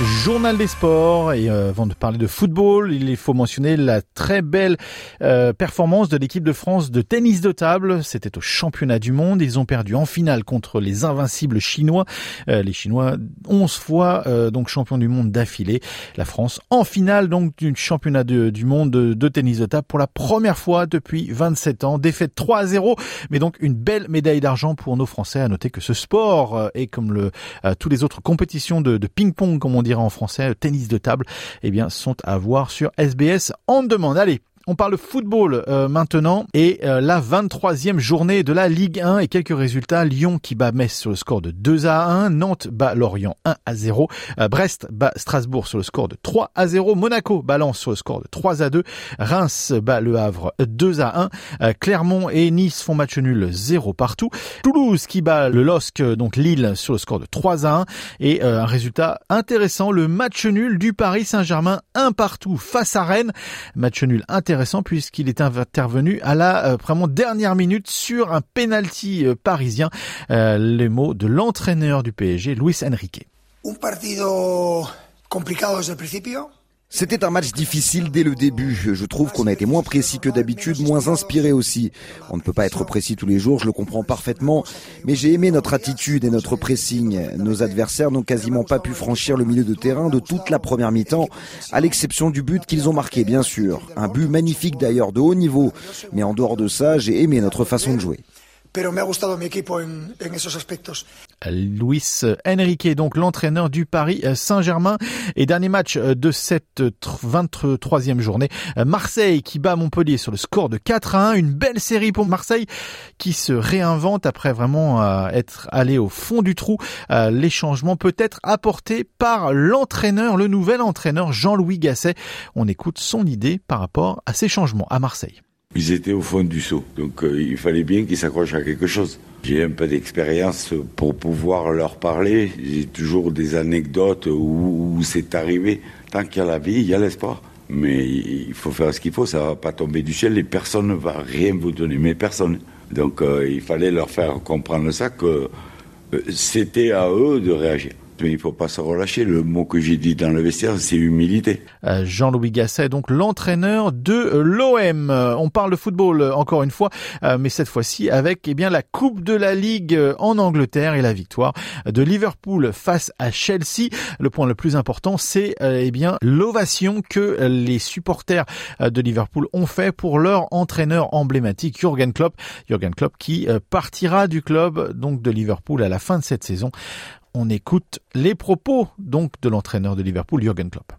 Journal des sports et euh, avant de parler de football, il faut mentionner la très belle euh, performance de l'équipe de France de tennis de table. C'était au championnat du monde. Ils ont perdu en finale contre les invincibles chinois. Euh, les Chinois 11 fois donc champions du monde d'affilée. La France en finale donc du championnat du monde de, tennis de table pour la première fois depuis 27 ans. Défaite 3 à 0, mais donc une belle médaille d'argent pour nos Français. À noter que ce sport est comme le tous les autres compétitions de, de ping-pong comme on dit en français, tennis de table, eh bien, sont à voir sur SBS en demande. Allez, on parle football euh, maintenant et euh, la 23e journée de la Ligue 1 et quelques résultats. Lyon qui bat Metz sur le score de 2 à 1, Nantes bat Lorient 1 à 0, euh, Brest bat Strasbourg sur le score de 3 à 0, Monaco balance sur le score de 3 à 2, Reims bat Le Havre 2 à 1, Clermont et Nice font match nul 0 partout, Toulouse qui bat le LOSC donc Lille sur le score de 3 à 1 et un résultat intéressant, le match nul du Paris Saint-Germain 1 partout face à Rennes, match nul intéressant intéressant puisqu'il est intervenu à la euh, vraiment dernière minute sur un penalty euh, parisien. Euh, les mots de l'entraîneur du PSG, Luis Enrique. Un partido complicado desde el principio. C'était un match difficile dès le début. Je trouve qu'on a été moins précis que d'habitude, moins inspiré aussi. On ne peut pas être précis tous les jours, je le comprends parfaitement, mais j'ai aimé notre attitude et notre pressing. Nos adversaires n'ont quasiment pas pu franchir le milieu de terrain de toute la première mi-temps, à l'exception du but qu'ils ont marqué, bien sûr. Un but magnifique d'ailleurs, de haut niveau. Mais en dehors de ça, j'ai aimé notre façon de jouer. Luis Enrique, donc l'entraîneur du Paris Saint-Germain. Et dernier match de cette 23e journée, Marseille qui bat Montpellier sur le score de 4 à 1. Une belle série pour Marseille qui se réinvente après vraiment euh, être allé au fond du trou. Euh, les changements peut-être apportés par l'entraîneur, le nouvel entraîneur Jean-Louis Gasset. On écoute son idée par rapport à ces changements à Marseille. Ils étaient au fond du seau, donc euh, il fallait bien qu'ils s'accrochent à quelque chose. J'ai un peu d'expérience pour pouvoir leur parler. J'ai toujours des anecdotes où, c'est arrivé. Tant qu'il y a la vie, il y a l'espoir. Mais il faut faire ce qu'il faut, ça va pas tomber du ciel et personne ne va rien vous donner, mais personne. Donc euh, il fallait leur faire comprendre ça que euh, c'était à eux de réagir mais il faut pas se relâcher. Le mot que j'ai dit dans le vestiaire, c'est humilité. Euh, Jean-Louis Gasset, donc l'entraîneur de l'OM. On parle de football euh, encore une fois, euh, mais cette fois-ci avec eh bien la Coupe de la Ligue en Angleterre et la victoire de Liverpool face à Chelsea. Le point le plus important, c'est eh bien l'ovation que les supporters de Liverpool ont fait pour leur entraîneur emblématique Jurgen Klopp. Jurgen Klopp qui partira du club donc de Liverpool à la fin de cette saison on écoute les propos donc de l'entraîneur de Liverpool, Jürgen Klopp.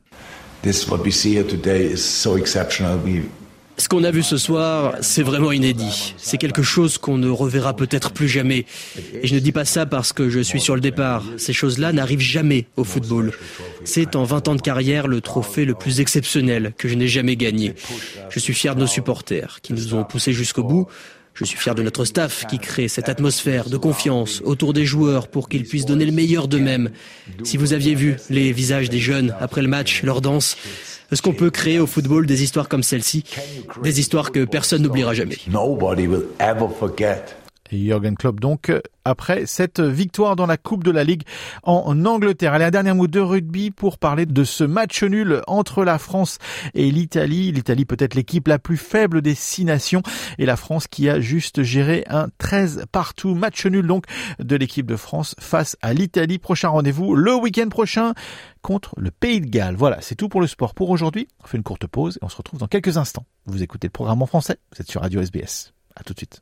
Ce qu'on a vu ce soir, c'est vraiment inédit. C'est quelque chose qu'on ne reverra peut-être plus jamais. Et je ne dis pas ça parce que je suis sur le départ. Ces choses-là n'arrivent jamais au football. C'est en 20 ans de carrière le trophée le plus exceptionnel que je n'ai jamais gagné. Je suis fier de nos supporters qui nous ont poussés jusqu'au bout. Je suis fier de notre staff qui crée cette atmosphère de confiance autour des joueurs pour qu'ils puissent donner le meilleur d'eux-mêmes. Si vous aviez vu les visages des jeunes après le match, leur danse, est-ce qu'on peut créer au football des histoires comme celle-ci? Des histoires que personne n'oubliera jamais. Jürgen Klopp donc après cette victoire dans la Coupe de la Ligue en Angleterre. Allez, un dernier mot de rugby pour parler de ce match nul entre la France et l'Italie. L'Italie peut-être l'équipe la plus faible des six nations et la France qui a juste géré un 13 partout. Match nul donc de l'équipe de France face à l'Italie. Prochain rendez-vous le week-end prochain contre le Pays de Galles. Voilà, c'est tout pour le sport pour aujourd'hui. On fait une courte pause et on se retrouve dans quelques instants. Vous écoutez le programme en français. Vous êtes sur Radio SBS. À tout de suite.